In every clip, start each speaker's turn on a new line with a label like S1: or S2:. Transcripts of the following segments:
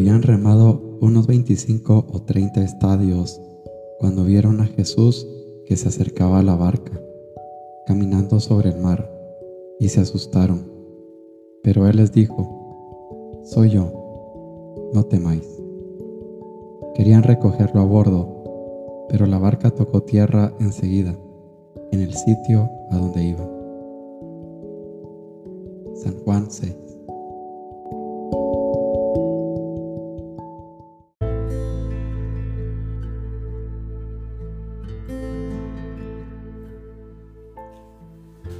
S1: Habían remado unos 25 o 30 estadios cuando vieron a Jesús que se acercaba a la barca, caminando sobre el mar, y se asustaron. Pero él les dijo, Soy yo, no temáis. Querían recogerlo a bordo, pero la barca tocó tierra enseguida, en el sitio a donde iba. San Juan 6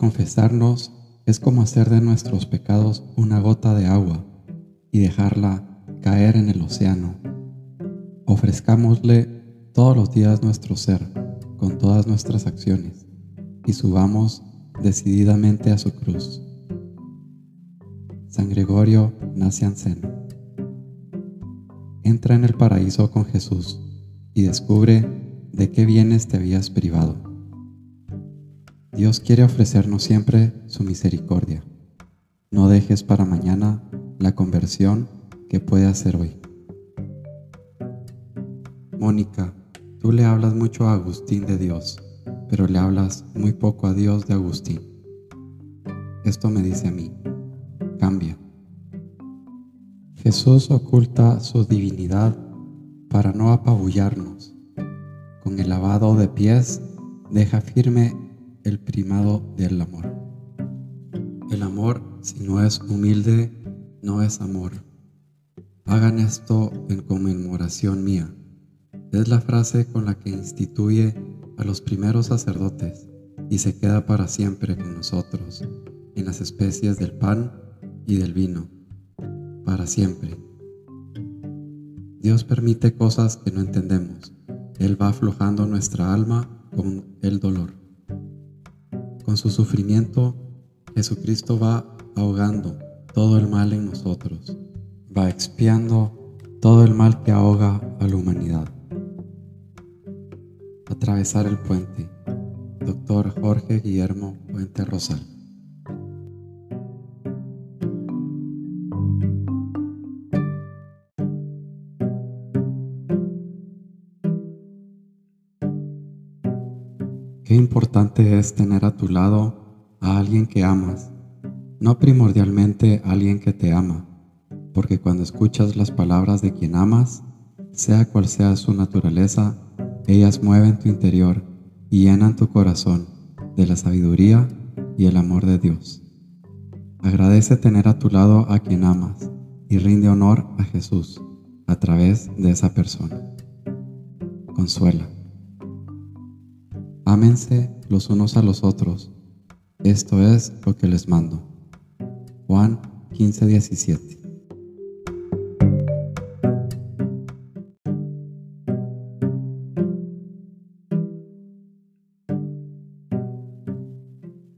S1: Confesarnos es como hacer de nuestros pecados una gota de agua y dejarla caer en el océano. Ofrezcámosle todos los días nuestro ser con todas nuestras acciones y subamos decididamente a su cruz. San Gregorio Nacianceno Entra en el paraíso con Jesús y descubre de qué bienes te habías privado. Dios quiere ofrecernos siempre su misericordia. No dejes para mañana la conversión que puede hacer hoy. Mónica, tú le hablas mucho a Agustín de Dios, pero le hablas muy poco a Dios de Agustín. Esto me dice a mí, cambia. Jesús oculta su divinidad para no apabullarnos. Con el lavado de pies deja firme el primado del amor. El amor, si no es humilde, no es amor. Hagan esto en conmemoración mía. Es la frase con la que instituye a los primeros sacerdotes y se queda para siempre con nosotros en las especies del pan y del vino. Para siempre. Dios permite cosas que no entendemos. Él va aflojando nuestra alma con el dolor. Con su sufrimiento, Jesucristo va ahogando todo el mal en nosotros, va expiando todo el mal que ahoga a la humanidad. Atravesar el puente. Doctor Jorge Guillermo Puente Rosal. Qué importante es tener a tu lado a alguien que amas, no primordialmente a alguien que te ama, porque cuando escuchas las palabras de quien amas, sea cual sea su naturaleza, ellas mueven tu interior y llenan tu corazón de la sabiduría y el amor de Dios. Agradece tener a tu lado a quien amas y rinde honor a Jesús a través de esa persona. Consuela. Ámense los unos a los otros. Esto es lo que les mando. Juan 15, 17.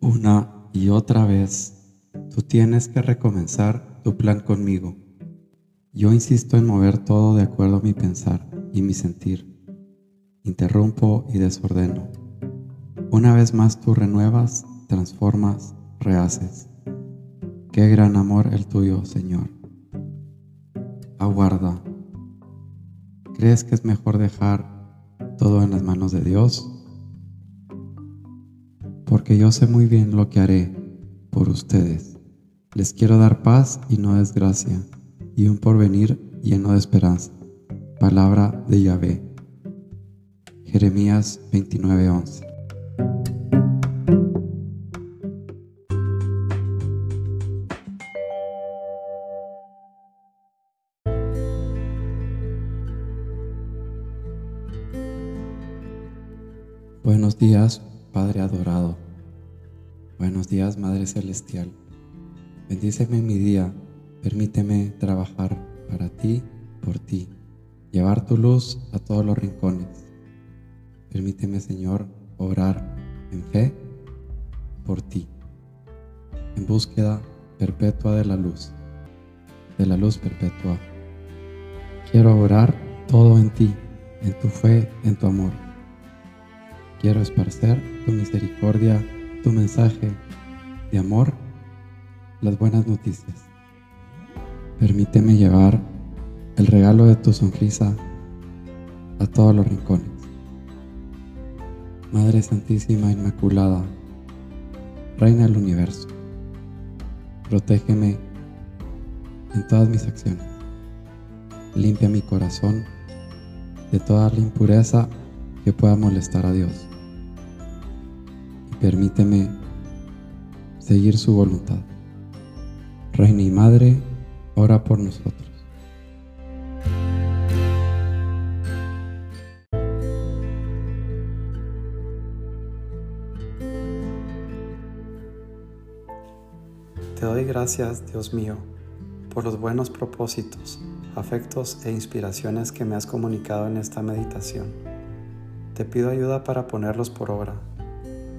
S1: Una y otra vez, tú tienes que recomenzar tu plan conmigo. Yo insisto en mover todo de acuerdo a mi pensar y mi sentir. Interrumpo y desordeno una vez más tú renuevas, transformas, rehaces. Qué gran amor el tuyo, Señor. Aguarda. ¿Crees que es mejor dejar todo en las manos de Dios? Porque yo sé muy bien lo que haré por ustedes. Les quiero dar paz y no desgracia, y un porvenir lleno de esperanza. Palabra de Yahvé. Jeremías 29:11 Buenos días, Padre adorado. Buenos días, Madre Celestial. Bendíceme en mi día, permíteme trabajar para ti, por ti, llevar tu luz a todos los rincones. Permíteme, Señor, orar en fe por ti, en búsqueda perpetua de la luz, de la luz perpetua. Quiero orar todo en ti, en tu fe, en tu amor. Quiero esparcer tu misericordia, tu mensaje de amor, las buenas noticias. Permíteme llevar el regalo de tu sonrisa a todos los rincones. Madre Santísima Inmaculada, Reina del Universo, protégeme en todas mis acciones. Limpia mi corazón de toda la impureza que pueda molestar a Dios. Permíteme seguir su voluntad. Reina y Madre, ora por nosotros.
S2: Te doy gracias, Dios mío, por los buenos propósitos, afectos e inspiraciones que me has comunicado en esta meditación. Te pido ayuda para ponerlos por obra.